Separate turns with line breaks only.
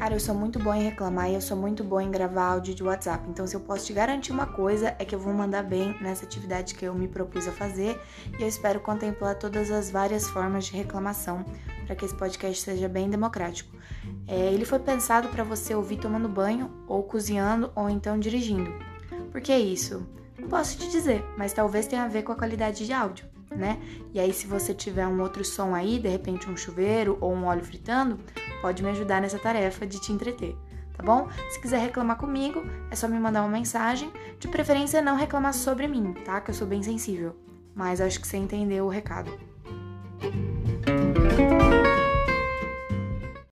Cara, eu sou muito boa em reclamar e eu sou muito boa em gravar áudio de WhatsApp. Então, se eu posso te garantir uma coisa, é que eu vou mandar bem nessa atividade que eu me propus a fazer e eu espero contemplar todas as várias formas de reclamação para que esse podcast seja bem democrático. É, ele foi pensado para você ouvir tomando banho, ou cozinhando, ou então dirigindo. Por que isso? Posso te dizer, mas talvez tenha a ver com a qualidade de áudio né? E aí, se você tiver um outro som aí, de repente um chuveiro ou um óleo fritando, pode me ajudar nessa tarefa de te entreter, tá bom? Se quiser reclamar comigo, é só me mandar uma mensagem, de preferência não reclamar sobre mim, tá? Que eu sou bem sensível. Mas acho que você entendeu o recado.